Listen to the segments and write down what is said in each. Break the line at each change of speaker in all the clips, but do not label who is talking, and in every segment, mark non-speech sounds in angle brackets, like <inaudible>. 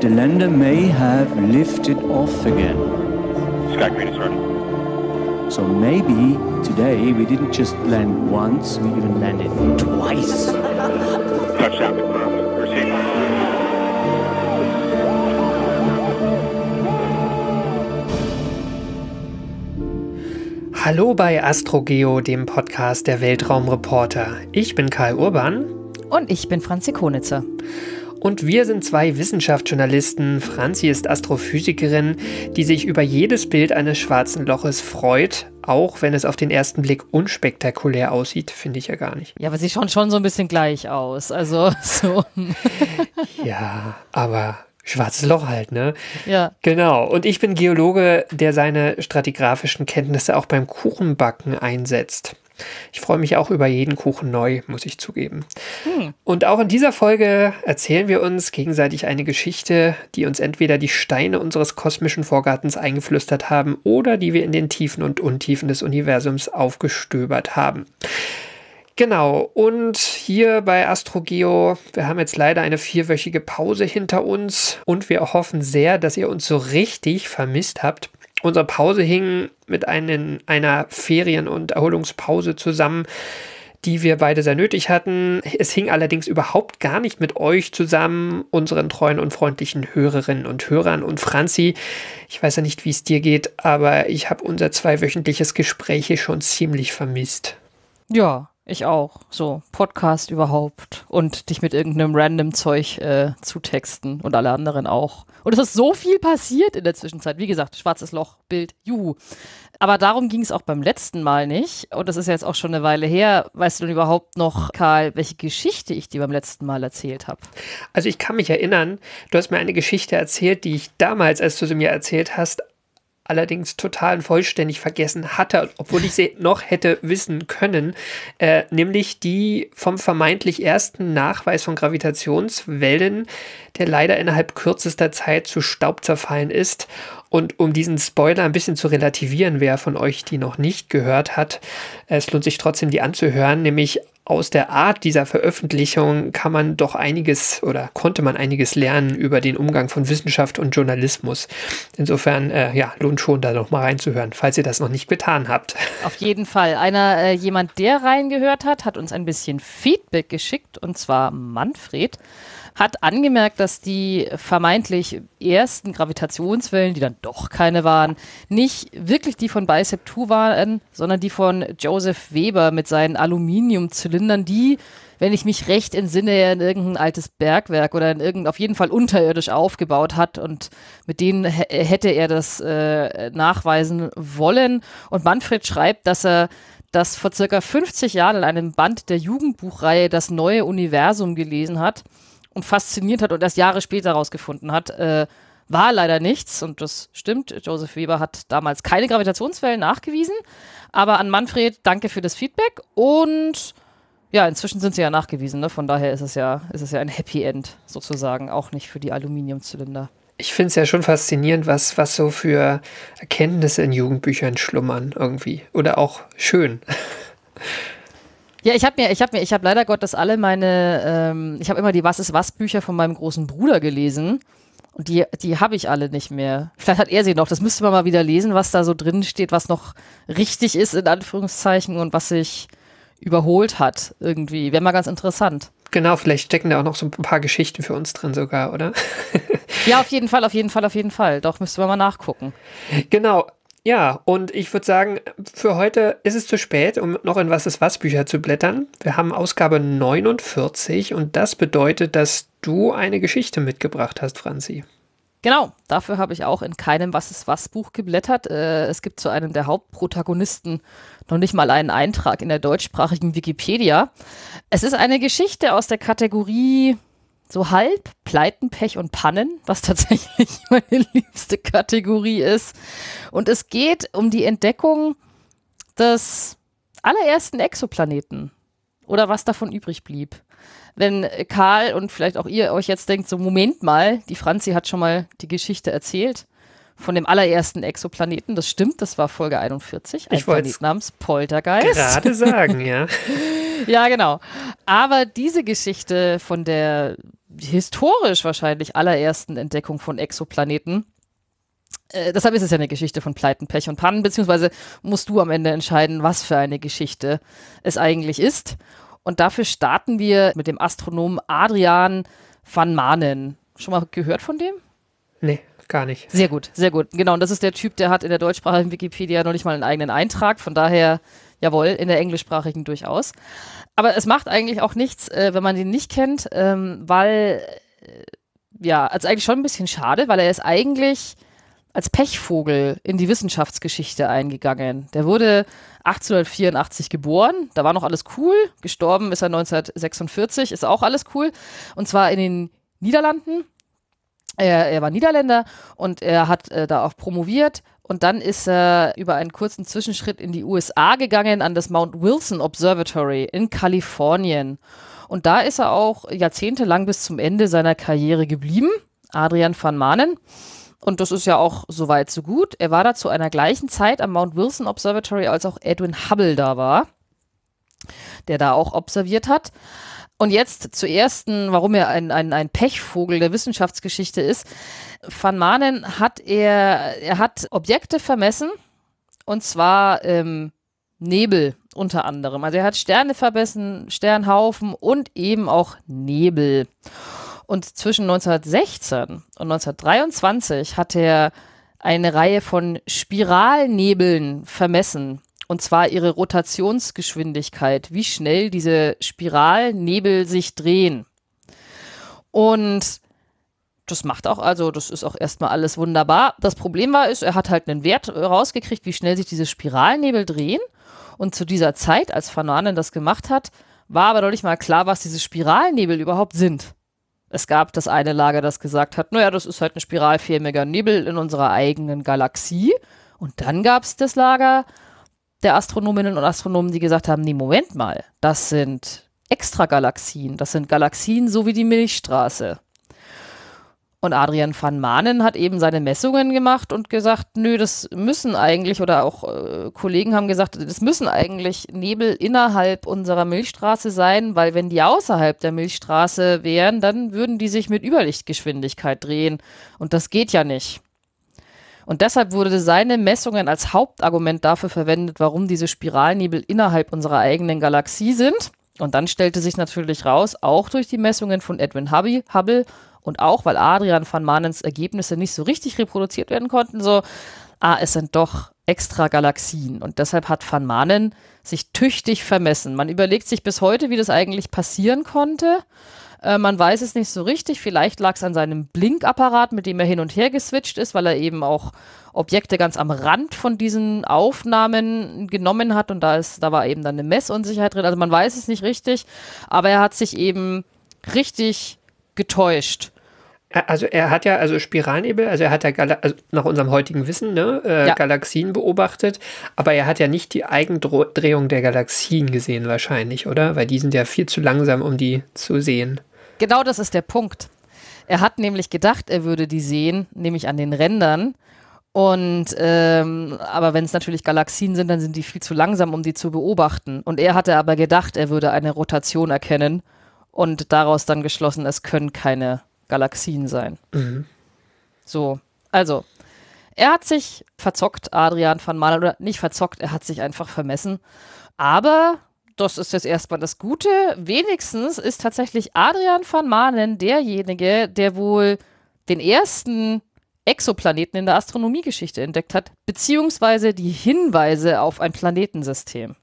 The lander may have lifted off again.
Sky Green is ready.
So maybe today we didn't just land once, we even landed twice. <laughs>
Touchdown confirmed. Proceed.
Hallo bei AstroGeo, dem Podcast der Weltraumreporter. Ich bin Karl Urban.
Und ich bin Franzi Konitzer.
Und wir sind zwei Wissenschaftsjournalisten. Franzi ist Astrophysikerin, die sich über jedes Bild eines schwarzen Loches freut, auch wenn es auf den ersten Blick unspektakulär aussieht, finde ich ja gar nicht.
Ja, aber sie schauen schon so ein bisschen gleich aus. Also <laughs> so.
ja, aber Schwarzes Loch halt, ne?
Ja.
Genau. Und ich bin Geologe, der seine stratigraphischen Kenntnisse auch beim Kuchenbacken einsetzt. Ich freue mich auch über jeden Kuchen neu, muss ich zugeben. Hm. Und auch in dieser Folge erzählen wir uns gegenseitig eine Geschichte, die uns entweder die Steine unseres kosmischen Vorgartens eingeflüstert haben oder die wir in den Tiefen und Untiefen des Universums aufgestöbert haben. Genau, und hier bei AstroGeo, wir haben jetzt leider eine vierwöchige Pause hinter uns und wir hoffen sehr, dass ihr uns so richtig vermisst habt. Unsere Pause hing mit einen, einer Ferien- und Erholungspause zusammen, die wir beide sehr nötig hatten. Es hing allerdings überhaupt gar nicht mit euch zusammen, unseren treuen und freundlichen Hörerinnen und Hörern. Und Franzi, ich weiß ja nicht, wie es dir geht, aber ich habe unser zweiwöchentliches Gespräch hier schon ziemlich vermisst.
Ja, ich auch. So, Podcast überhaupt. Und dich mit irgendeinem random Zeug äh, zutexten und alle anderen auch. Und es ist so viel passiert in der Zwischenzeit. Wie gesagt, schwarzes Loch, Bild, juhu. Aber darum ging es auch beim letzten Mal nicht. Und das ist ja jetzt auch schon eine Weile her. Weißt du denn überhaupt noch, Karl, welche Geschichte ich dir beim letzten Mal erzählt habe?
Also ich kann mich erinnern, du hast mir eine Geschichte erzählt, die ich damals, als du sie mir erzählt hast, allerdings total und vollständig vergessen hatte, obwohl ich sie <laughs> noch hätte wissen können, äh, nämlich die vom vermeintlich ersten Nachweis von Gravitationswellen, der leider innerhalb kürzester Zeit zu Staub zerfallen ist. Und um diesen Spoiler ein bisschen zu relativieren, wer von euch die noch nicht gehört hat, es lohnt sich trotzdem, die anzuhören, nämlich aus der Art dieser Veröffentlichung kann man doch einiges oder konnte man einiges lernen über den Umgang von Wissenschaft und Journalismus. Insofern, äh, ja, lohnt schon, da noch mal reinzuhören, falls ihr das noch nicht getan habt. <laughs>
Auf jeden Fall. Einer, äh, jemand, der reingehört hat, hat uns ein bisschen Feedback geschickt und zwar Manfred hat angemerkt, dass die vermeintlich ersten Gravitationswellen, die dann doch keine waren, nicht wirklich die von Bicep 2 waren, sondern die von Joseph Weber mit seinen Aluminiumzylindern, die wenn ich mich recht entsinne, in irgendein altes Bergwerk oder in irgendein, auf jeden Fall unterirdisch aufgebaut hat und mit denen hätte er das äh, nachweisen wollen. Und Manfred schreibt, dass er das vor circa 50 Jahren in einem Band der Jugendbuchreihe Das neue Universum gelesen hat und fasziniert hat und erst Jahre später herausgefunden hat, äh, war leider nichts. Und das stimmt. Joseph Weber hat damals keine Gravitationswellen nachgewiesen. Aber an Manfred, danke für das Feedback. Und ja, inzwischen sind sie ja nachgewiesen. Ne? Von daher ist es ja, ist es ja ein Happy End sozusagen, auch nicht für die Aluminiumzylinder.
Ich finde es ja schon faszinierend, was, was so für Erkenntnisse in Jugendbüchern schlummern irgendwie. Oder auch schön. <laughs>
Ja, ich habe mir, ich habe mir, ich habe leider Gottes alle meine, ähm, ich habe immer die Was ist was Bücher von meinem großen Bruder gelesen. Und die, die habe ich alle nicht mehr. Vielleicht hat er sie noch. Das müsste man mal wieder lesen, was da so drin steht, was noch richtig ist, in Anführungszeichen, und was sich überholt hat irgendwie. Wäre mal ganz interessant.
Genau, vielleicht stecken da auch noch so ein paar Geschichten für uns drin sogar, oder?
ja, auf jeden Fall, auf jeden Fall, auf jeden Fall. Doch, müsste man mal nachgucken.
Genau. Ja, und ich würde sagen, für heute ist es zu spät, um noch in Was ist was Bücher zu blättern. Wir haben Ausgabe 49 und das bedeutet, dass du eine Geschichte mitgebracht hast, Franzi.
Genau, dafür habe ich auch in keinem Was ist was Buch geblättert. Äh, es gibt zu einem der Hauptprotagonisten noch nicht mal einen Eintrag in der deutschsprachigen Wikipedia. Es ist eine Geschichte aus der Kategorie so halb Pleiten, Pech und Pannen, was tatsächlich <laughs> meine liebste Kategorie ist. Und es geht um die Entdeckung des allerersten Exoplaneten oder was davon übrig blieb. Wenn Karl und vielleicht auch ihr euch jetzt denkt, so Moment mal, die Franzi hat schon mal die Geschichte erzählt von dem allerersten Exoplaneten. Das stimmt, das war Folge 41, ein
Ich
Planet namens Poltergeist.
Gerade sagen, ja. <laughs>
Ja, genau. Aber diese Geschichte von der historisch wahrscheinlich allerersten Entdeckung von Exoplaneten, äh, deshalb ist es ja eine Geschichte von Pleiten, Pech und Pannen, beziehungsweise musst du am Ende entscheiden, was für eine Geschichte es eigentlich ist. Und dafür starten wir mit dem Astronomen Adrian van Manen. Schon mal gehört von dem?
Nee, gar nicht.
Sehr gut, sehr gut. Genau, und das ist der Typ, der hat in der deutschsprachigen Wikipedia noch nicht mal einen eigenen Eintrag. Von daher, jawohl, in der englischsprachigen durchaus. Aber es macht eigentlich auch nichts, äh, wenn man den nicht kennt, ähm, weil, äh, ja, also eigentlich schon ein bisschen schade, weil er ist eigentlich als Pechvogel in die Wissenschaftsgeschichte eingegangen. Der wurde 1884 geboren, da war noch alles cool. Gestorben ist er 1946, ist auch alles cool. Und zwar in den Niederlanden. Er, er war Niederländer und er hat äh, da auch promoviert. Und dann ist er über einen kurzen Zwischenschritt in die USA gegangen, an das Mount Wilson Observatory in Kalifornien. Und da ist er auch jahrzehntelang bis zum Ende seiner Karriere geblieben. Adrian van Manen. Und das ist ja auch soweit so gut. Er war da zu einer gleichen Zeit am Mount Wilson Observatory, als auch Edwin Hubble da war, der da auch observiert hat. Und jetzt zur ersten, warum er ein, ein, ein Pechvogel der Wissenschaftsgeschichte ist. Van Manen hat er, er hat Objekte vermessen, und zwar ähm, Nebel unter anderem. Also er hat Sterne vermessen, Sternhaufen und eben auch Nebel. Und zwischen 1916 und 1923 hat er eine Reihe von Spiralnebeln vermessen. Und zwar ihre Rotationsgeschwindigkeit, wie schnell diese Spiralnebel sich drehen. Und das macht auch, also das ist auch erstmal alles wunderbar. Das Problem war, ist, er hat halt einen Wert rausgekriegt, wie schnell sich diese Spiralnebel drehen. Und zu dieser Zeit, als Van Manen das gemacht hat, war aber nicht mal klar, was diese Spiralnebel überhaupt sind. Es gab das eine Lager, das gesagt hat, naja, das ist halt ein spiralförmiger Nebel in unserer eigenen Galaxie. Und dann gab es das Lager der Astronominnen und Astronomen, die gesagt haben, nee, Moment mal, das sind Extragalaxien, das sind Galaxien so wie die Milchstraße. Und Adrian van Manen hat eben seine Messungen gemacht und gesagt, nö, das müssen eigentlich, oder auch äh, Kollegen haben gesagt, das müssen eigentlich Nebel innerhalb unserer Milchstraße sein, weil wenn die außerhalb der Milchstraße wären, dann würden die sich mit Überlichtgeschwindigkeit drehen. Und das geht ja nicht. Und deshalb wurde seine Messungen als Hauptargument dafür verwendet, warum diese Spiralnebel innerhalb unserer eigenen Galaxie sind. Und dann stellte sich natürlich raus, auch durch die Messungen von Edwin Hubble und auch, weil Adrian van Manens Ergebnisse nicht so richtig reproduziert werden konnten, so, ah, es sind doch extra Galaxien. Und deshalb hat van Manen sich tüchtig vermessen. Man überlegt sich bis heute, wie das eigentlich passieren konnte. Äh, man weiß es nicht so richtig. Vielleicht lag es an seinem Blinkapparat, mit dem er hin und her geswitcht ist, weil er eben auch Objekte ganz am Rand von diesen Aufnahmen genommen hat und da ist, da war eben dann eine Messunsicherheit drin. Also man weiß es nicht richtig, aber er hat sich eben richtig getäuscht.
Also er hat ja, also Spiralnebel, also er hat ja Gala also nach unserem heutigen Wissen, ne, äh,
Ja.
Galaxien beobachtet, aber er hat ja nicht die Eigendrehung der Galaxien gesehen wahrscheinlich, oder? Weil die sind ja viel zu langsam, um die zu sehen.
Genau das ist der Punkt. Er hat nämlich gedacht, er würde die sehen, nämlich an den Rändern. Und ähm, aber wenn es natürlich Galaxien sind, dann sind die viel zu langsam, um die zu beobachten. Und er hatte aber gedacht, er würde eine Rotation erkennen und daraus dann geschlossen, es können keine Galaxien sein. So, also er hat sich verzockt, Adrian van Manen, oder nicht verzockt, er hat sich einfach vermessen. Aber das ist jetzt erstmal das Gute. Wenigstens ist tatsächlich Adrian van Manen derjenige, der wohl den ersten Exoplaneten in der Astronomiegeschichte entdeckt hat, beziehungsweise die Hinweise auf ein Planetensystem.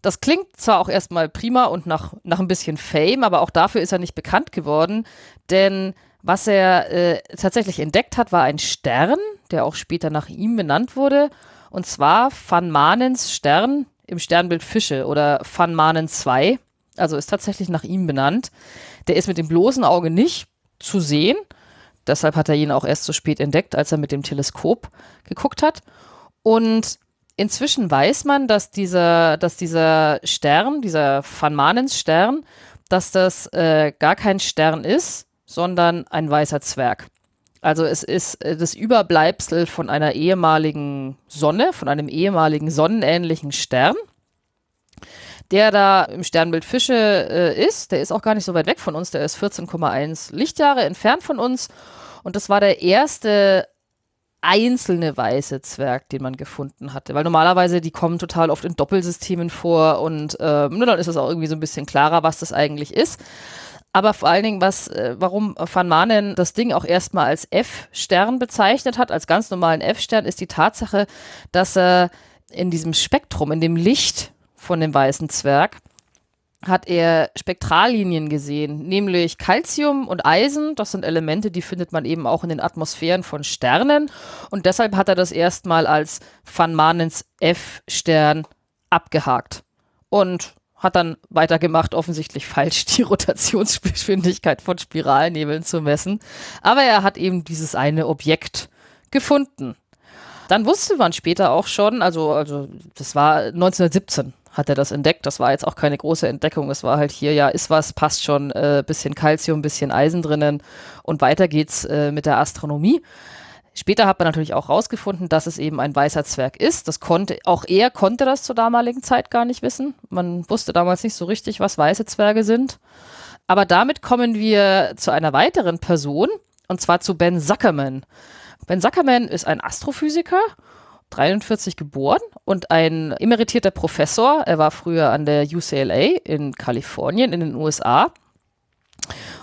Das klingt zwar auch erstmal prima und nach, nach ein bisschen Fame, aber auch dafür ist er nicht bekannt geworden, denn was er äh, tatsächlich entdeckt hat, war ein Stern, der auch später nach ihm benannt wurde, und zwar Van Manens Stern im Sternbild Fische oder Van Manen 2, also ist tatsächlich nach ihm benannt. Der ist mit dem bloßen Auge nicht zu sehen. Deshalb hat er ihn auch erst so spät entdeckt, als er mit dem Teleskop geguckt hat. Und inzwischen weiß man, dass dieser, dass dieser Stern, dieser Van Manens Stern, dass das äh, gar kein Stern ist, sondern ein weißer Zwerg. Also es ist äh, das Überbleibsel von einer ehemaligen Sonne, von einem ehemaligen sonnenähnlichen Stern, der da im Sternbild Fische äh, ist. Der ist auch gar nicht so weit weg von uns, der ist 14,1 Lichtjahre entfernt von uns. Und das war der erste einzelne weiße Zwerg, den man gefunden hatte. Weil normalerweise, die kommen total oft in Doppelsystemen vor und äh, nur dann ist es auch irgendwie so ein bisschen klarer, was das eigentlich ist. Aber vor allen Dingen, was, äh, warum Van Manen das Ding auch erstmal als F-Stern bezeichnet hat, als ganz normalen F-Stern, ist die Tatsache, dass er in diesem Spektrum, in dem Licht von dem weißen Zwerg, hat er Spektrallinien gesehen, nämlich Calcium und Eisen. Das sind Elemente, die findet man eben auch in den Atmosphären von Sternen. Und deshalb hat er das erstmal als Van Manens F-Stern abgehakt. Und hat dann weitergemacht, offensichtlich falsch die <laughs> Rotationsgeschwindigkeit von Spiralnebeln zu messen. Aber er hat eben dieses eine Objekt gefunden. Dann wusste man später auch schon, also, also das war 1917 hat er das entdeckt. Das war jetzt auch keine große Entdeckung. Es war halt hier, ja, ist was, passt schon, äh, bisschen Calcium, bisschen Eisen drinnen und weiter geht's äh, mit der Astronomie. Später hat man natürlich auch herausgefunden, dass es eben ein weißer Zwerg ist. Das konnte, auch er konnte das zur damaligen Zeit gar nicht wissen. Man wusste damals nicht so richtig, was weiße Zwerge sind. Aber damit kommen wir zu einer weiteren Person, und zwar zu Ben Zuckerman. Ben Zuckerman ist ein Astrophysiker 43 geboren und ein emeritierter Professor. Er war früher an der UCLA in Kalifornien in den USA.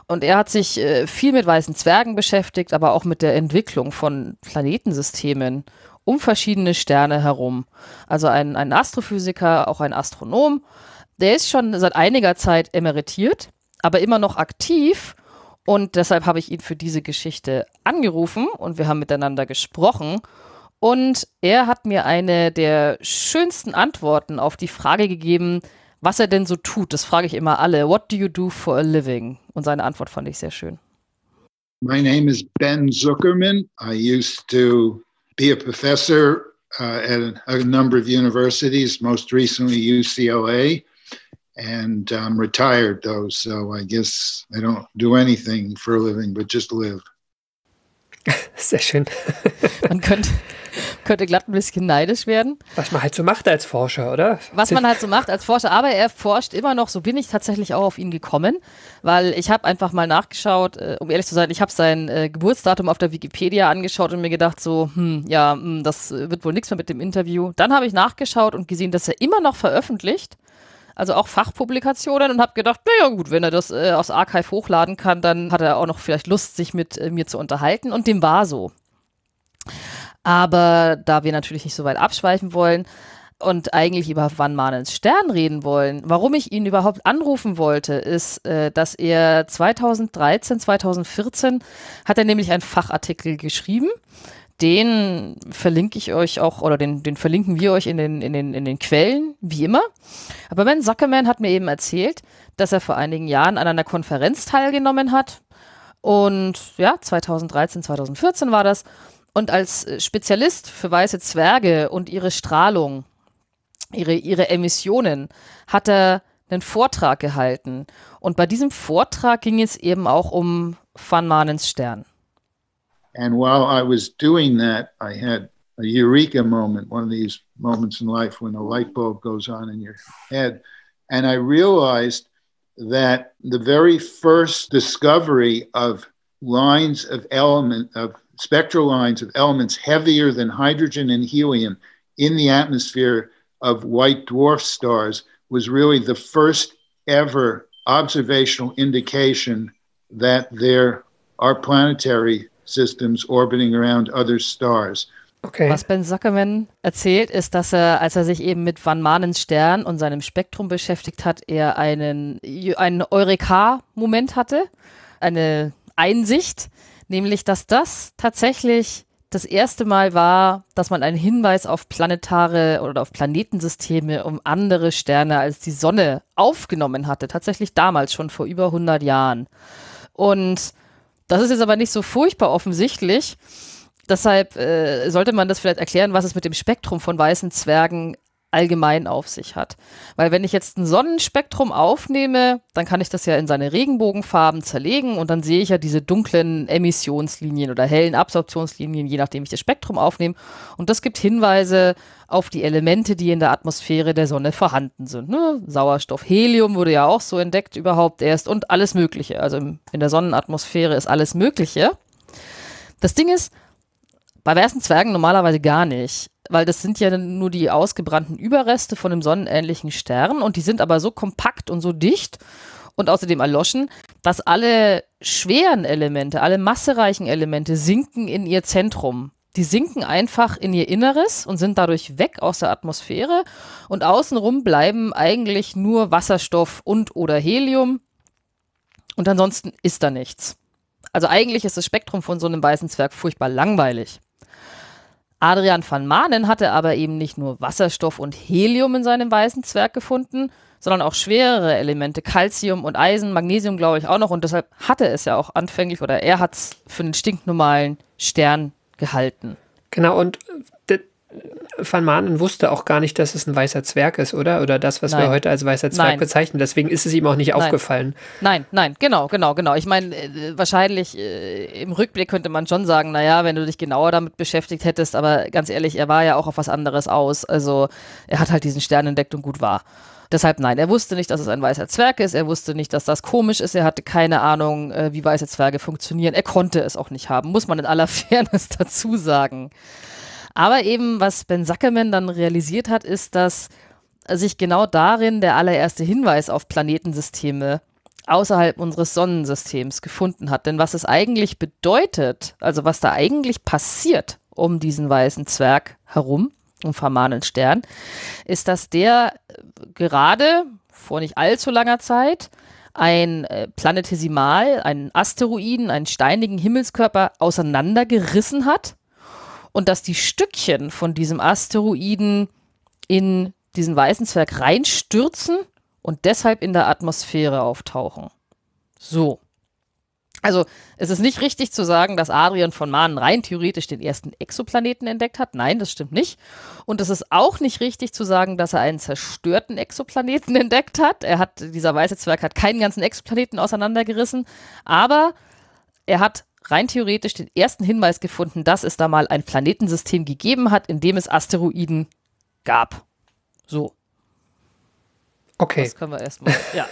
Und er hat sich äh, viel mit weißen Zwergen beschäftigt, aber auch mit der Entwicklung von Planetensystemen um verschiedene Sterne herum. Also ein, ein Astrophysiker, auch ein Astronom. Der ist schon seit einiger Zeit emeritiert, aber immer noch aktiv. Und deshalb habe ich ihn für diese Geschichte angerufen und wir haben miteinander gesprochen. Und er hat mir eine der schönsten Antworten auf die Frage gegeben, was er denn so tut. Das frage ich immer alle. What do you do for a living? Und seine Antwort fand ich sehr schön.
My name is Ben Zuckerman. I used to be a professor uh, at a number of universities, most recently UCLA, and I'm retired though, so I guess I don't do anything for a living but just live. <laughs>
Sehr schön.
Man könnte, könnte glatt ein bisschen neidisch werden.
Was man halt so macht als Forscher, oder?
Was man halt so macht als Forscher, aber er forscht immer noch, so bin ich tatsächlich auch auf ihn gekommen, weil ich habe einfach mal nachgeschaut, äh, um ehrlich zu sein, ich habe sein äh, Geburtsdatum auf der Wikipedia angeschaut und mir gedacht so, hm, ja, mh, hm, das wird wohl nichts mehr mit dem Interview. Dann habe ich nachgeschaut und gesehen, dass er immer noch veröffentlicht also auch Fachpublikationen und habe gedacht, naja gut, wenn er das äh, aus Archive hochladen kann, dann hat er auch noch vielleicht Lust, sich mit äh, mir zu unterhalten und dem war so. Aber da wir natürlich nicht so weit abschweifen wollen und eigentlich über Van Manens Stern reden wollen, warum ich ihn überhaupt anrufen wollte, ist, äh, dass er 2013, 2014 hat er nämlich einen Fachartikel geschrieben. Den verlinke ich euch auch, oder den, den verlinken wir euch in den, in, den, in den Quellen, wie immer. Aber Ben Zuckerman hat mir eben erzählt, dass er vor einigen Jahren an einer Konferenz teilgenommen hat. Und ja, 2013, 2014 war das und als äh, Spezialist für weiße Zwerge und ihre Strahlung, ihre, ihre Emissionen, hat er einen Vortrag gehalten. Und bei diesem Vortrag ging es eben auch um Van Manens Stern.
And while I was doing that, I had a eureka moment, one of these moments in life when a light bulb goes on in your head. And I realized that the very first discovery of lines of element of spectral lines of elements heavier than hydrogen and helium in the atmosphere of white dwarf stars was really the first ever observational indication that there are planetary systems orbiting around other stars.
Okay. Was Ben Zuckerman erzählt, ist, dass er, als er sich eben mit Van Manens Stern und seinem Spektrum beschäftigt hat, er einen, einen Eureka-Moment hatte, eine Einsicht, nämlich dass das tatsächlich das erste Mal war, dass man einen Hinweis auf planetare oder auf Planetensysteme um andere Sterne als die Sonne aufgenommen hatte. Tatsächlich damals schon vor über 100 Jahren. Und Das ist jetzt aber nicht so furchtbar offensichtlich. Deshalb äh, sollte man das vielleicht erklären, was es mit dem Spektrum von weißen Zwergen allgemein auf sich hat. Weil wenn ich jetzt ein Sonnenspektrum aufnehme, dann kann ich das ja in seine Regenbogenfarben zerlegen und dann sehe ich ja diese dunklen Emissionslinien oder hellen Absorptionslinien, je nachdem ich das Spektrum aufnehme. Und das gibt Hinweise auf die Elemente, die in der Atmosphäre der Sonne vorhanden sind. Ne? Sauerstoff, Helium wurde ja auch so entdeckt überhaupt erst und alles Mögliche. Also in der Sonnenatmosphäre ist alles Mögliche. Das Ding ist, bei weißen Zwergen normalerweise gar nicht weil das sind ja nur die ausgebrannten Überreste von einem sonnenähnlichen Stern und die sind aber so kompakt und so dicht und außerdem erloschen, dass alle schweren Elemente, alle massereichen Elemente sinken in ihr Zentrum. Die sinken einfach in ihr Inneres und sind dadurch weg aus der Atmosphäre und außenrum bleiben eigentlich nur Wasserstoff und oder Helium und ansonsten ist da nichts. Also eigentlich ist das Spektrum von so einem weißen Zwerg furchtbar langweilig. Adrian van Maanen hatte aber eben nicht nur Wasserstoff und Helium in seinem weißen Zwerg gefunden, sondern auch schwerere Elemente, Calcium und Eisen, Magnesium glaube ich auch noch und deshalb hatte es ja auch anfänglich oder er hat es für einen stinknormalen Stern gehalten.
Genau, und Van Maanen wusste auch gar nicht, dass es ein weißer Zwerg ist, oder? Oder das, was nein. wir heute als weißer Zwerg nein. bezeichnen. Deswegen ist es ihm auch nicht nein. aufgefallen.
Nein, nein, genau, genau, genau. Ich meine, äh, wahrscheinlich äh, im Rückblick könnte man schon sagen, naja, wenn du dich genauer damit beschäftigt hättest, aber ganz ehrlich, er war ja auch auf was anderes aus. Also er hat halt diesen Stern entdeckt und gut war. Deshalb nein, er wusste nicht, dass es ein weißer Zwerg ist, er wusste nicht, dass das komisch ist, er hatte keine Ahnung, äh, wie weiße Zwerge funktionieren. Er konnte es auch nicht haben, muss man in aller <laughs> Fairness dazu sagen. Aber eben, was Ben Sackerman dann realisiert hat, ist, dass sich genau darin der allererste Hinweis auf Planetensysteme außerhalb unseres Sonnensystems gefunden hat. Denn was es eigentlich bedeutet, also was da eigentlich passiert um diesen weißen Zwerg herum, um Farmanen Stern, ist, dass der gerade vor nicht allzu langer Zeit ein äh, Planetesimal, einen Asteroiden, einen steinigen Himmelskörper auseinandergerissen hat und dass die Stückchen von diesem Asteroiden in diesen weißen Zwerg reinstürzen und deshalb in der Atmosphäre auftauchen. So. Also, es ist nicht richtig zu sagen, dass Adrian von Mahnen rein theoretisch den ersten Exoplaneten entdeckt hat. Nein, das stimmt nicht. Und es ist auch nicht richtig zu sagen, dass er einen zerstörten Exoplaneten <laughs> entdeckt hat. Er hat, dieser weiße Zwerg hat keinen ganzen Exoplaneten auseinandergerissen, aber er hat rein theoretisch den ersten Hinweis gefunden, dass es da mal ein Planetensystem gegeben hat, in dem es Asteroiden gab. So.
Okay.
Das können wir erstmal. Ja.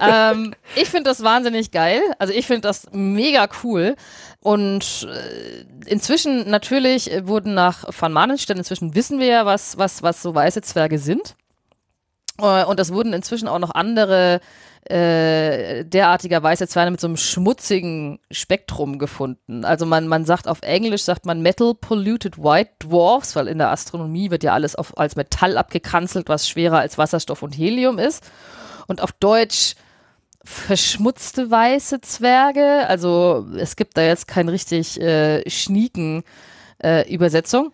<laughs> ähm, ich finde das wahnsinnig geil. Also ich finde das mega cool. Und äh, inzwischen natürlich wurden nach Van Manenstein, inzwischen wissen wir ja, was, was, was so weiße Zwerge sind. Äh, und es wurden inzwischen auch noch andere äh, derartiger weiße Zwerge mit so einem schmutzigen Spektrum gefunden. Also man, man sagt auf Englisch, sagt man Metal Polluted White Dwarfs, weil in der Astronomie wird ja alles auf, als Metall abgekanzelt, was schwerer als Wasserstoff und Helium ist. Und auf Deutsch verschmutzte weiße Zwerge. Also es gibt da jetzt kein richtig äh, schnieken äh, Übersetzung.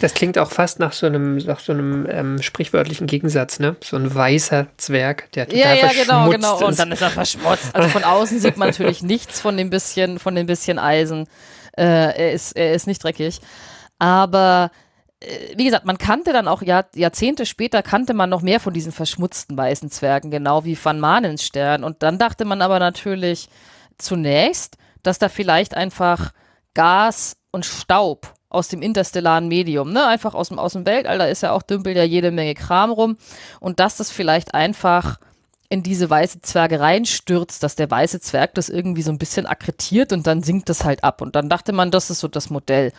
Das klingt auch fast nach so einem, nach so einem ähm, sprichwörtlichen Gegensatz, ne? So ein weißer Zwerg, der total ja, ja, genau, genau.
Ist. Und dann ist er verschmutzt. Also von außen sieht man natürlich nichts von dem bisschen, von dem bisschen Eisen. Äh, er ist, er ist nicht dreckig. Aber äh, wie gesagt, man kannte dann auch Jahr, Jahrzehnte später kannte man noch mehr von diesen verschmutzten weißen Zwergen, genau wie Van Manens Stern. Und dann dachte man aber natürlich zunächst, dass da vielleicht einfach Gas und Staub aus dem interstellaren Medium, ne? Einfach aus dem, aus Weltall, da ist ja auch dümpelt ja jede Menge Kram rum. Und dass das vielleicht einfach in diese weiße Zwerge reinstürzt, dass der weiße Zwerg das irgendwie so ein bisschen akkretiert und dann sinkt das halt ab. Und dann dachte man, das ist so das Modell.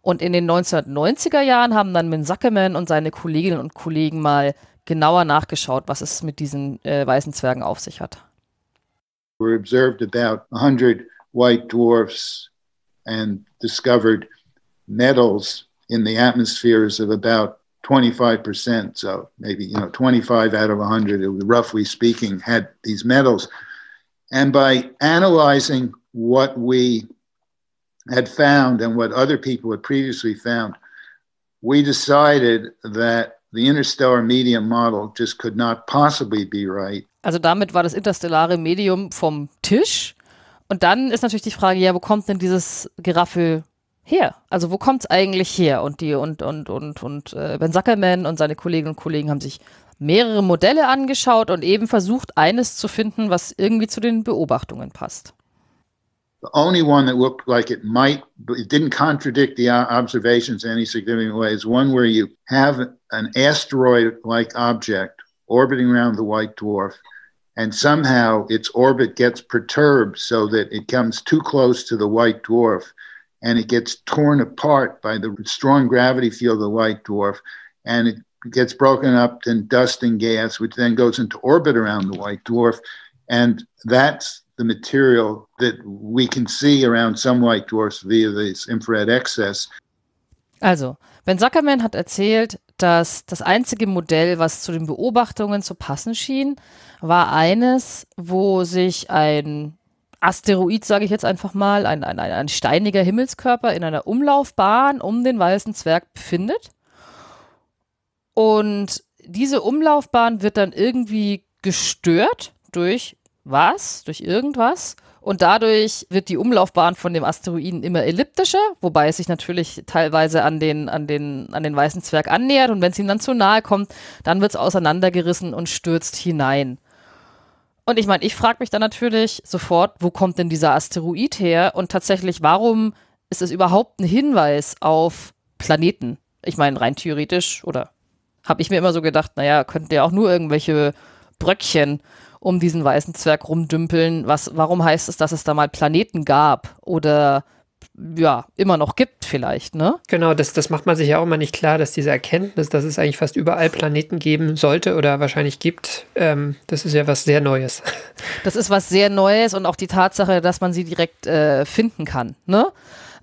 Und in den 1990er Jahren haben dann Min Zuckerman und seine Kolleginnen und Kollegen mal genauer nachgeschaut, was es mit diesen äh, weißen Zwergen auf sich hat.
We observed about 100 white dwarfs and discovered metals in the atmospheres of about 25%. So maybe, you know, 25 out of 100, roughly speaking, had these metals. And by analyzing what we had found and what other people had previously found, we decided that the interstellar medium model just could not possibly be right.
Also damit war das interstellare Medium vom Tisch Und dann ist natürlich die Frage, ja, wo kommt denn dieses Geraffel her? Also wo kommt es eigentlich her? Und die und und und und äh, Ben Zuckerman und seine Kolleginnen und Kollegen haben sich mehrere Modelle angeschaut und eben versucht, eines zu finden, was irgendwie zu den Beobachtungen passt.
The only one that looked like it might, it didn't contradict the observations in any significant way, is one where you have an asteroid like object orbiting around the white dwarf, and somehow its orbit gets perturbed so that it comes too close to the white dwarf and it gets torn apart by the strong gravity field of the white dwarf and it gets broken up in dust and gas, which then goes into orbit around the white dwarf. And that's the material that we can see around some white dwarfs via this infrared excess.
Also, Ben Zuckerman hat erzählt, dass das einzige Modell, was zu den Beobachtungen zu passen schien, war eines, wo sich ein Asteroid, sage ich jetzt einfach mal, ein, ein, ein steiniger Himmelskörper in einer Umlaufbahn um den weißen Zwerg befindet. Und diese Umlaufbahn wird dann irgendwie gestört durch was, durch irgendwas. Und dadurch wird die Umlaufbahn von dem Asteroiden immer elliptischer, wobei es sich natürlich teilweise an den, an den, an den weißen Zwerg annähert. Und wenn es ihm dann zu nahe kommt, dann wird es auseinandergerissen und stürzt hinein. Und ich meine, ich frage mich dann natürlich sofort, wo kommt denn dieser Asteroid her? Und tatsächlich, warum ist es überhaupt ein Hinweis auf Planeten? Ich meine, rein theoretisch, oder habe ich mir immer so gedacht, naja, könnten ja auch nur irgendwelche Bröckchen um diesen weißen Zwerg rumdümpeln. Was, warum heißt es, dass es da mal Planeten gab oder ja, immer noch gibt vielleicht, ne?
Genau, das, das macht man sich ja auch immer nicht klar, dass diese Erkenntnis, dass es eigentlich fast überall Planeten geben sollte oder wahrscheinlich gibt, ähm, das ist ja was sehr Neues. <laughs>
Das ist was sehr Neues und auch die Tatsache, dass man sie direkt äh, finden kann, ne?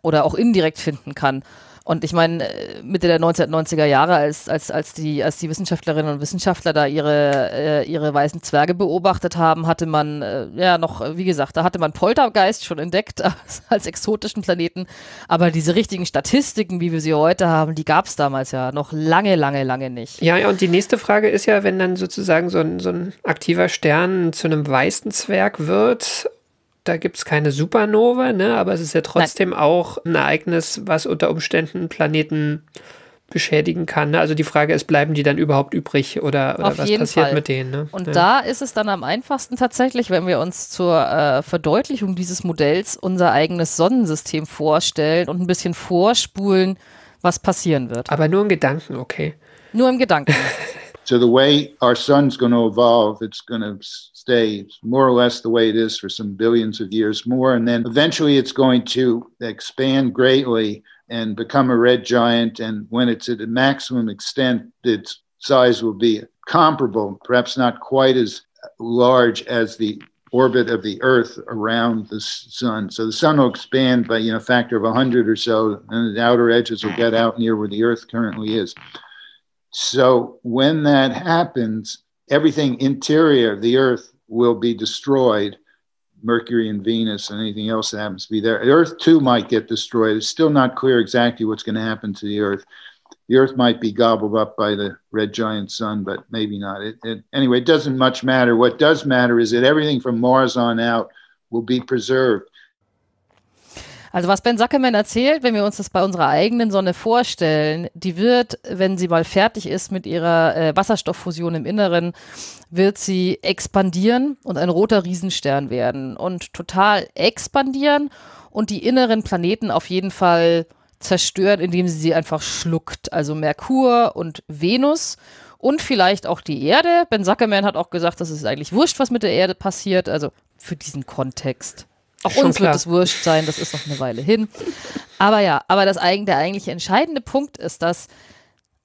Oder auch indirekt finden kann. Und ich meine, äh, Mitte der 1990er Jahre, als, als, als, die, als die Wissenschaftlerinnen und Wissenschaftler da ihre, äh, ihre weißen Zwerge beobachtet haben, hatte man, äh, ja, noch, wie gesagt, da hatte man Poltergeist schon entdeckt <laughs> als, als exotischen Planeten. Aber diese richtigen Statistiken, wie wir sie heute haben, die gab es damals ja noch lange, lange, lange nicht.
Ja, ja, und die nächste Frage ist ja, wenn dann sozusagen so ein, so ein aktiver Stern zu einem weißen Zwerg wird da gibt es keine Supernova, ne? aber es ist ja trotzdem Nein. auch ein Ereignis, was unter Umständen Planeten beschädigen kann. Ne? Also die Frage ist, bleiben die dann überhaupt übrig oder, oder was passiert
Fall.
mit denen? Ne?
Und ja. da ist es dann am einfachsten tatsächlich, wenn wir uns zur äh, Verdeutlichung dieses Modells unser eigenes Sonnensystem vorstellen und ein bisschen vorspulen, was passieren wird.
Aber nur im Gedanken, okay.
Nur im Gedanken. <laughs>
So the way our sun's going to evolve, it's going to stay more or less the way it is for some billions of years more. And then eventually it's going to expand greatly and become a red giant. And when it's at a maximum extent, its size will be comparable, perhaps not quite as large as the orbit of the Earth around the sun. So the sun will expand by you know a factor of 100 or so, and the outer edges will get out near where the Earth currently is. So when that happens, everything interior of the Earth will be destroyed. Mercury and Venus and anything else that happens to be there. Earth too might get destroyed. It's still not clear exactly what's going to happen to the Earth. The Earth might be gobbled up by the red giant sun, but maybe not. It, it, anyway, it doesn't much matter. What does matter is that everything from Mars on out will be preserved.
Also was Ben Zuckerman erzählt, wenn wir uns das bei unserer eigenen Sonne vorstellen, die wird, wenn sie mal fertig ist mit ihrer äh, Wasserstofffusion im Inneren, wird sie expandieren und ein roter Riesenstern werden und total expandieren und die inneren Planeten auf jeden Fall zerstört, indem sie sie einfach schluckt. Also Merkur und Venus und vielleicht auch die Erde. Ben Zuckerman hat auch gesagt, das ist eigentlich wurscht, was mit der Erde passiert. Also für diesen Kontext. Auch Schon uns klar. wird es wurscht sein, das ist noch eine Weile hin. Aber ja, aber das, der eigentlich entscheidende Punkt ist, dass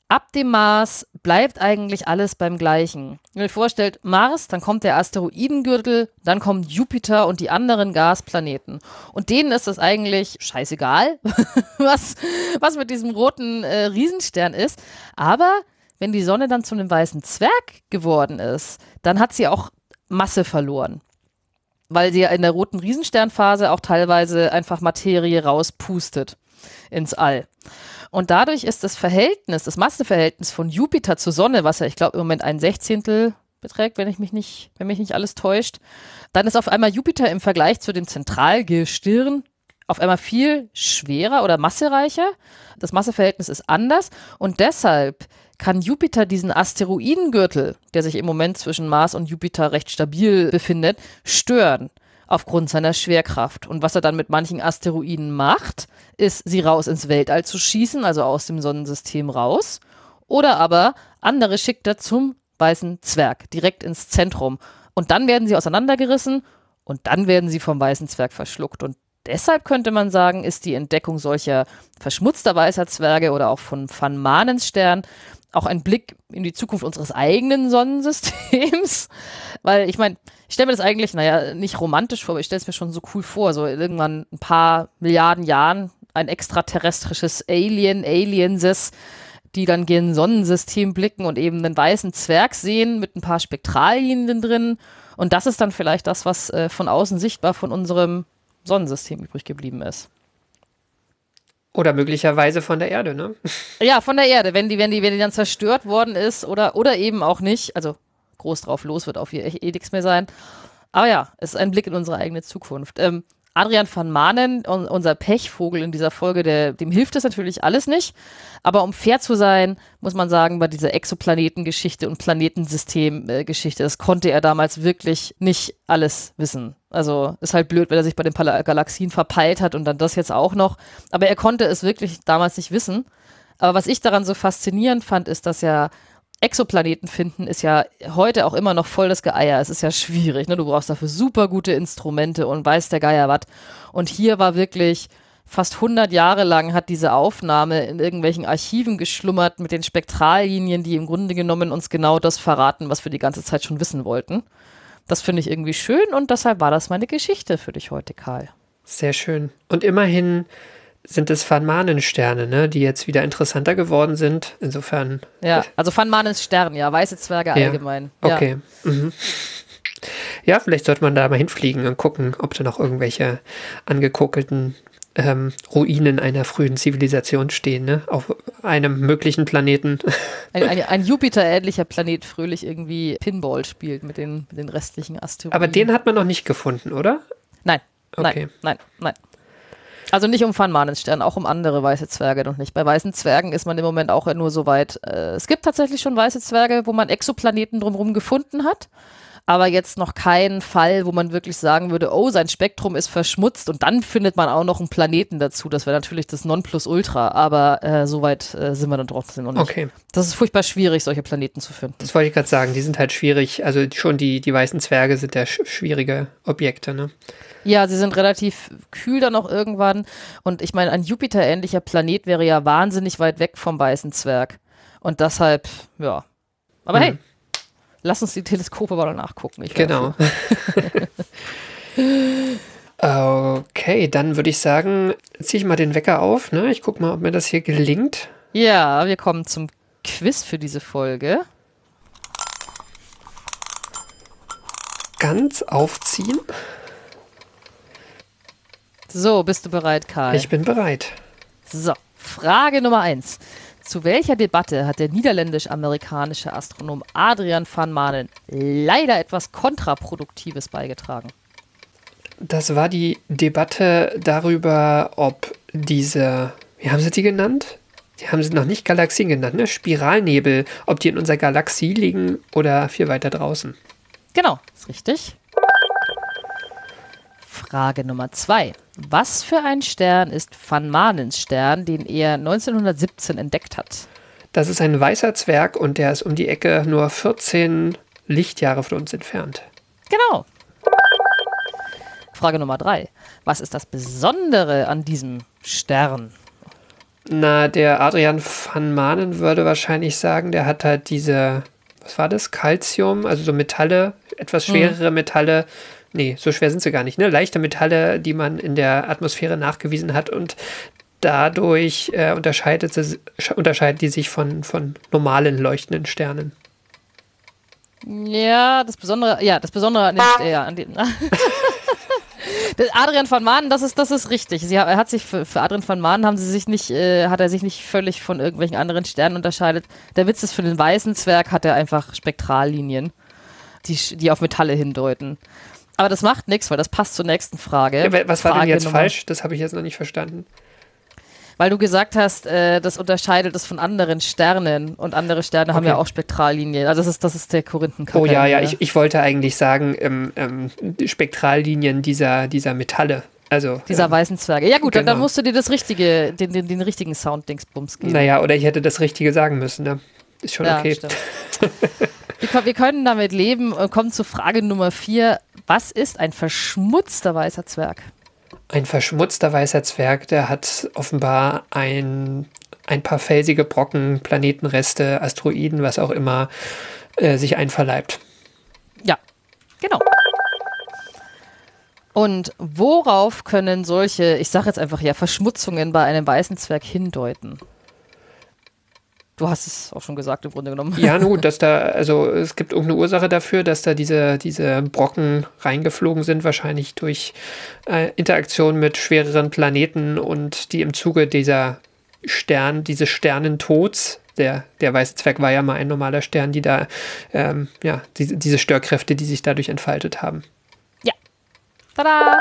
ab dem Mars bleibt eigentlich alles beim Gleichen. Wenn ihr euch vorstellt, Mars, dann kommt der Asteroidengürtel, dann kommt Jupiter und die anderen Gasplaneten. Und denen ist es eigentlich scheißegal, <laughs> was, was mit diesem roten äh, Riesenstern ist. Aber wenn die Sonne dann zu einem weißen Zwerg geworden ist, dann hat sie auch Masse verloren weil sie ja in der roten Riesensternphase auch teilweise einfach Materie rauspustet ins All. Und dadurch ist das Verhältnis, das Masseverhältnis von Jupiter zur Sonne, was ja, ich glaube, im Moment ein Sechzehntel beträgt, wenn ich mich nicht, wenn mich nicht alles täuscht. Dann ist auf einmal Jupiter im Vergleich zu dem Zentralgestirn auf einmal viel schwerer oder massereicher. Das Masseverhältnis ist anders und deshalb kann Jupiter diesen Asteroidengürtel, der sich im Moment zwischen Mars und Jupiter recht stabil befindet, stören aufgrund seiner Schwerkraft. Und was er dann mit manchen Asteroiden macht, ist, sie raus ins Weltall zu schießen, also aus dem Sonnensystem raus. Oder aber andere schickt er zum weißen Zwerg, direkt ins Zentrum. Und dann werden sie auseinandergerissen und dann werden sie vom weißen Zwerg verschluckt. Und deshalb könnte man sagen, ist die Entdeckung solcher verschmutzter weißer Zwerge oder auch von Van Manens Stern auch ein Blick in die Zukunft unseres eigenen Sonnensystems. <laughs> Weil ich meine, ich stelle mir das eigentlich, naja, nicht romantisch vor, aber ich stelle es mir schon so cool vor, so irgendwann ein paar Milliarden Jahren ein extraterrestrisches Alien, Alienses, die dann gen Sonnensystem blicken und eben einen weißen Zwerg sehen mit ein paar Spektrallinien drin. Und das ist dann vielleicht das, was äh, von außen sichtbar von unserem Sonnensystem übrig geblieben ist.
Oder möglicherweise von der Erde, ne?
Ja, von der Erde, wenn die, wenn die, wenn die dann zerstört worden ist oder, oder eben auch nicht. Also groß drauf los wird auf hier eh, eh nichts mehr sein. Aber ja, es ist ein Blick in unsere eigene Zukunft. Ähm, Adrian van Manen, unser Pechvogel in dieser Folge, der, dem hilft das natürlich alles nicht. Aber um fair zu sein, muss man sagen, bei dieser Exoplanetengeschichte und Planetensystemgeschichte, das konnte er damals wirklich nicht alles wissen. Also ist halt blöd, wenn er sich bei den Pal Galaxien verpeilt hat und dann das jetzt auch noch. Aber er konnte es wirklich damals nicht wissen. Aber was ich daran so faszinierend fand, ist, dass er Exoplaneten finden ist ja heute auch immer noch voll das Geier. Es ist ja schwierig. Ne? Du brauchst dafür super gute Instrumente und weiß der Geier was. Und hier war wirklich fast 100 Jahre lang hat diese Aufnahme in irgendwelchen Archiven geschlummert mit den Spektrallinien, die im Grunde genommen uns genau das verraten, was wir die ganze Zeit schon wissen wollten. Das finde ich irgendwie schön und deshalb war das meine Geschichte für dich heute, Karl.
Sehr schön. Und immerhin sind es Van Manen Sterne, ne, die jetzt wieder interessanter geworden sind. Insofern.
Ja, also Van Stern, ja, weiße Zwerge ja. allgemein.
Okay. Ja. Mhm. ja, vielleicht sollte man da mal hinfliegen und gucken, ob da noch irgendwelche angekokelten ähm, Ruinen einer frühen Zivilisation stehen, ne? Auf einem möglichen Planeten. <laughs>
Ein, ein, ein Jupiter-ähnlicher Planet fröhlich irgendwie Pinball spielt mit den, mit den restlichen Asteroiden.
Aber den hat man noch nicht gefunden, oder?
Nein. Okay. Nein, nein, nein. Also nicht um Van Manens Stern, auch um andere weiße Zwerge noch nicht. Bei weißen Zwergen ist man im Moment auch nur so weit. Äh, es gibt tatsächlich schon weiße Zwerge, wo man Exoplaneten drumherum gefunden hat. Aber jetzt noch keinen Fall, wo man wirklich sagen würde, oh, sein Spektrum ist verschmutzt und dann findet man auch noch einen Planeten dazu. Das wäre natürlich das Nonplusultra, aber äh, so weit äh, sind wir dann trotzdem noch nicht.
Okay.
Das ist furchtbar schwierig, solche Planeten zu finden.
Das wollte ich gerade sagen, die sind halt schwierig. Also schon die, die weißen Zwerge sind ja schwierige Objekte, ne?
Ja, sie sind relativ kühl dann auch irgendwann. Und ich meine, ein Jupiter-ähnlicher Planet wäre ja wahnsinnig weit weg vom weißen Zwerg. Und deshalb, ja. Aber hm. hey, lass uns die Teleskope mal nachgucken. Ich
genau. <laughs> okay, dann würde ich sagen, ziehe ich mal den Wecker auf. Ne? Ich gucke mal, ob mir das hier gelingt.
Ja, wir kommen zum Quiz für diese Folge.
Ganz aufziehen.
So, bist du bereit, Karl?
Ich bin bereit.
So, Frage Nummer eins. Zu welcher Debatte hat der niederländisch-amerikanische Astronom Adrian van Manen leider etwas Kontraproduktives beigetragen?
Das war die Debatte darüber, ob diese, wie haben sie die genannt? Die haben sie noch nicht Galaxien genannt, ne? Spiralnebel, ob die in unserer Galaxie liegen oder viel weiter draußen.
Genau, ist richtig. Frage Nummer zwei. Was für ein Stern ist Van Manens Stern, den er 1917 entdeckt hat?
Das ist ein weißer Zwerg und der ist um die Ecke nur 14 Lichtjahre von uns entfernt.
Genau. Frage Nummer drei. Was ist das Besondere an diesem Stern?
Na, der Adrian van Manen würde wahrscheinlich sagen, der hat halt diese, was war das? Calcium, also so Metalle, etwas hm. schwerere Metalle nee, so schwer sind sie gar nicht, ne? Leichte Metalle, die man in der Atmosphäre nachgewiesen hat und dadurch äh, unterscheidet, sie, unterscheidet die sich von, von normalen leuchtenden Sternen.
Ja, das Besondere, ja, das Besondere an den, ja, an den <laughs> Adrian van Maan, das ist, das ist richtig. Sie hat sich für, für Adrian van Maan haben sie sich nicht, äh, hat er sich nicht völlig von irgendwelchen anderen Sternen unterscheidet. Der Witz ist, für den weißen Zwerg hat er einfach Spektrallinien. die, die auf Metalle hindeuten. Aber das macht nichts, weil das passt zur nächsten Frage.
Ja, wa- was war denn
Frage
jetzt
Nummer-
falsch? Das habe ich jetzt noch nicht verstanden.
Weil du gesagt hast, äh, das unterscheidet es von anderen Sternen und andere Sterne haben
Okay.
ja auch Spektrallinien. Also das ist, das ist der Korinthenkalender.
Oh ja, ja, ich, ich wollte eigentlich sagen, ähm, ähm, Spektrallinien dieser, dieser Metalle. Also,
Dieser
ähm,
weißen Zwerge. Ja gut, dann, dann
Genau.
musst du dir das richtige, den, den, den richtigen Sound-Dingsbums geben.
naja, oder ich hätte das Richtige sagen müssen. Ne? Ist schon
Ja,
okay.
wir, wir können damit leben und kommen zu Frage Nummer vier. Was ist ein verschmutzter weißer Zwerg?
Ein verschmutzter weißer Zwerg, der hat offenbar ein, ein paar felsige Brocken, Planetenreste, Asteroiden, was auch immer, äh, sich einverleibt.
Ja, genau. Und worauf können solche, ich sage jetzt einfach ja, Verschmutzungen bei einem weißen Zwerg hindeuten? Du hast es auch schon gesagt, im Grunde genommen.
Ja, nun, <laughs> dass da, also es gibt irgendeine Ursache dafür, dass da diese, diese Brocken reingeflogen sind, wahrscheinlich durch äh, Interaktion mit schwereren Planeten und die im Zuge dieser Stern, dieses Sternentods, der, der weiße Zwerg war ja mal ein normaler Stern, die da, ähm, ja, diese, diese Störkräfte, die sich dadurch entfaltet haben.
Tada!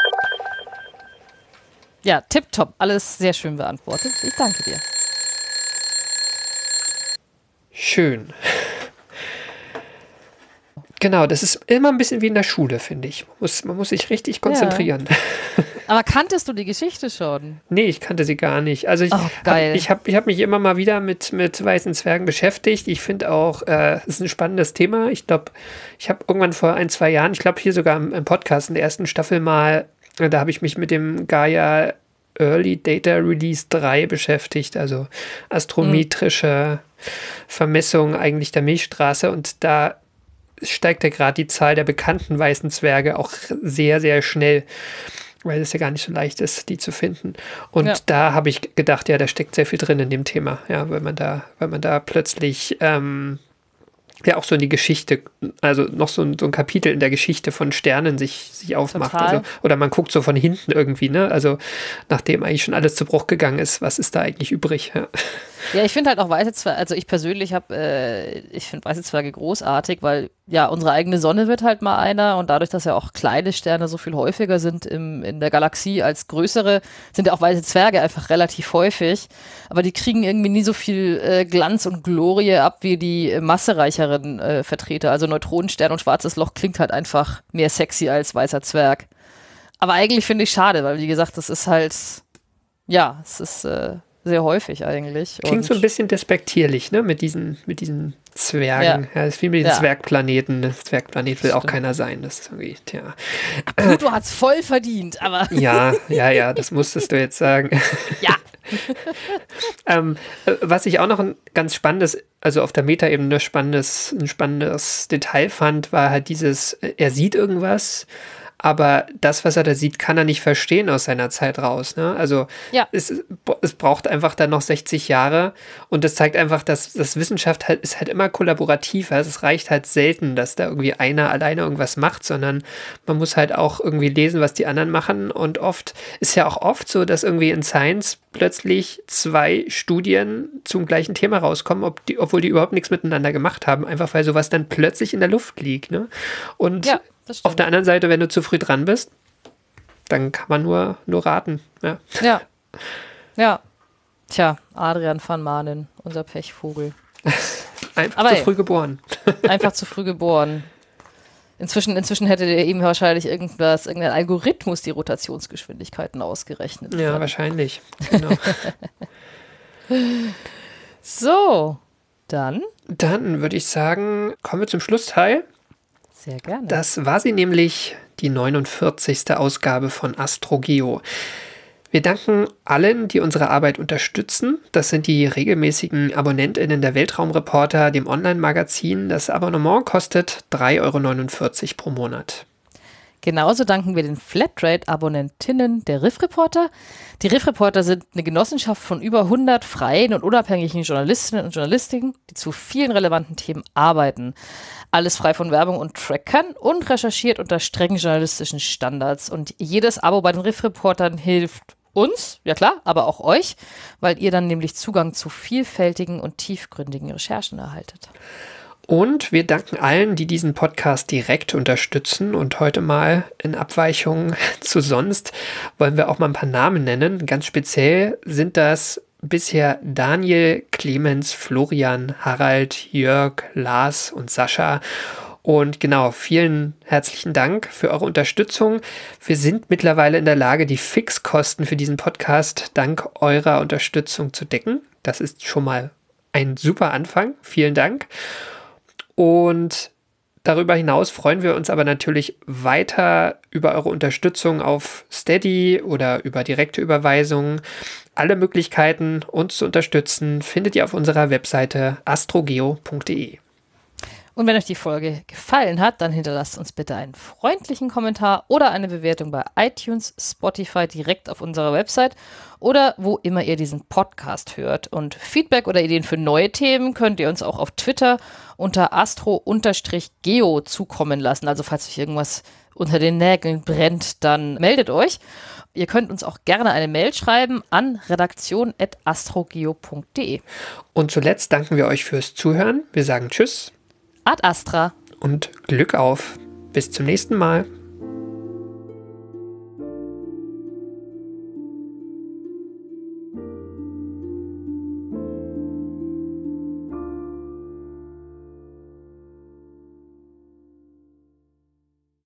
Ja, tipptopp. Alles sehr schön beantwortet. Ich danke dir.
Schön. Genau, das ist immer ein bisschen wie in der Schule, finde ich. Man muss, man muss sich richtig konzentrieren. <laughs>
Aber kanntest du die Geschichte schon?
Nee, ich kannte sie gar nicht. Also ich
Oh, geil.
Hab, ich habe ich hab mich immer mal wieder mit, mit weißen Zwergen beschäftigt. Ich finde auch, äh, es ist ein spannendes Thema. Ich glaube, ich habe irgendwann vor ein, zwei Jahren, ich glaube hier sogar im, im Podcast in der ersten Staffel mal, äh, da habe ich mich mit dem Gaia Early Data Release 3 beschäftigt, also astrometrische Vermessung eigentlich der Milchstraße und da steigt ja gerade die Zahl der bekannten weißen Zwerge auch sehr, sehr schnell, weil es ja gar nicht so leicht ist, die zu finden. Und
Ja.
da habe ich gedacht, ja, da steckt sehr viel drin in dem Thema, ja, weil man da, weil man da plötzlich ähm, ja auch so in die Geschichte, also noch so ein, so ein Kapitel in der Geschichte von Sternen sich, sich aufmacht.
Total.
Also, oder man guckt so von hinten irgendwie, ne? Also nachdem eigentlich schon alles zu Bruch gegangen ist, was ist da eigentlich übrig? Ja.
Ja, ich finde halt auch weiße Zwerge, also ich persönlich habe, äh, ich finde weiße Zwerge großartig, weil ja, unsere eigene Sonne wird halt mal einer und dadurch, dass ja auch kleine Sterne so viel häufiger sind im, in der Galaxie als größere, sind ja auch weiße Zwerge einfach relativ häufig, aber die kriegen irgendwie nie so viel äh, Glanz und Glorie ab wie die äh, massereicheren äh, Vertreter, also Neutronenstern und schwarzes Loch klingt halt einfach mehr sexy als weißer Zwerg. Aber eigentlich finde ich schade, weil wie gesagt, das ist halt, ja, es ist äh, sehr häufig eigentlich.
Klingt so
Und-
ein bisschen despektierlich, ne? Mit diesen, mit diesen Zwergen. Ja, das ist wie mit den
Ja.
Zwergplaneten. Das Zwergplanet will auch
Stimmt.
keiner sein. Das ist irgendwie, tja.
Pluto hat's voll verdient, aber
Ja, ja, ja, das musstest du jetzt sagen.
ja. <laughs>
ähm, äh, was ich auch noch ein ganz spannendes, also auf der Metaebene spannendes, ein spannendes Detail fand, war halt dieses, äh, er sieht irgendwas, aber das, was er da sieht, kann er nicht verstehen aus seiner Zeit raus. Ne? Also
Ja.
es, es braucht einfach dann noch 60 Jahre und das zeigt einfach, dass das Wissenschaft halt, ist halt immer kollaborativ. Also es reicht halt selten, dass da irgendwie einer alleine irgendwas macht, sondern man muss halt auch irgendwie lesen, was die anderen machen und oft ist ja auch oft so, dass irgendwie in Science plötzlich zwei Studien zum gleichen Thema rauskommen, ob die, obwohl die überhaupt nichts miteinander gemacht haben, einfach weil sowas dann plötzlich in der Luft liegt. Ne? Und
Ja,
auf der anderen Seite, wenn du zu früh dran bist, dann kann man nur, nur raten. Ja.
Ja. <laughs> Ja. Tja, Adrian van Manen, unser Pechvogel. <laughs>
Einfach
Aber
zu früh geboren. <laughs>
Einfach zu früh geboren. Inzwischen, inzwischen hätte der eben wahrscheinlich irgendwas, irgendein Algorithmus die Rotationsgeschwindigkeiten ausgerechnet.
Ja, wahrscheinlich. Genau.
So, dann
Dann würde ich sagen, kommen wir zum Schlussteil.
Sehr gerne.
Das war sie nämlich, die 49. Ausgabe von AstroGeo. Wir danken allen, die unsere Arbeit unterstützen. Das sind die regelmäßigen AbonnentInnen der Weltraumreporter, dem Online-Magazin. Das Abonnement kostet 3,49 Euro pro Monat.
Genauso danken wir den Flatrate-Abonnentinnen der Riff Reporter. Die Riff Reporter sind eine Genossenschaft von über 100 freien und unabhängigen Journalistinnen und Journalistinnen, die zu vielen relevanten Themen arbeiten. Alles frei von Werbung und Trackern und recherchiert unter strengen journalistischen Standards. Und jedes Abo bei den Riff Reportern hilft uns, ja klar, aber auch euch, weil ihr dann nämlich Zugang zu vielfältigen und tiefgründigen Recherchen erhaltet.
Und wir danken allen, die diesen Podcast direkt unterstützen. Und heute mal in Abweichung <laughs> zu sonst wollen wir auch mal ein paar Namen nennen. Ganz speziell sind das bisher Daniel, Clemens, Florian, Harald, Jörg, Lars und Sascha. Und genau, vielen herzlichen Dank für eure Unterstützung. Wir sind mittlerweile in der Lage, die Fixkosten für diesen Podcast dank eurer Unterstützung zu decken. Das ist schon mal ein super Anfang. Vielen Dank. Und darüber hinaus freuen wir uns aber natürlich weiter über eure Unterstützung auf Steady oder über direkte Überweisungen. Alle Möglichkeiten, uns zu unterstützen, findet ihr auf unserer Webseite astrogeo.de.
Und wenn euch die Folge gefallen hat, dann hinterlasst uns bitte einen freundlichen Kommentar oder eine Bewertung bei iTunes, Spotify direkt auf unserer Website oder wo immer ihr diesen Podcast hört. Und Feedback oder Ideen für neue Themen könnt ihr uns auch auf Twitter unter astro-geo zukommen lassen. Also falls euch irgendwas unter den Nägeln brennt, dann meldet euch. Ihr könnt uns auch gerne eine Mail schreiben an redaktion.astrogeo.de.
Und zuletzt danken wir euch fürs Zuhören. Wir sagen Tschüss.
Ad Astra.
Und Glück auf. Bis zum nächsten Mal.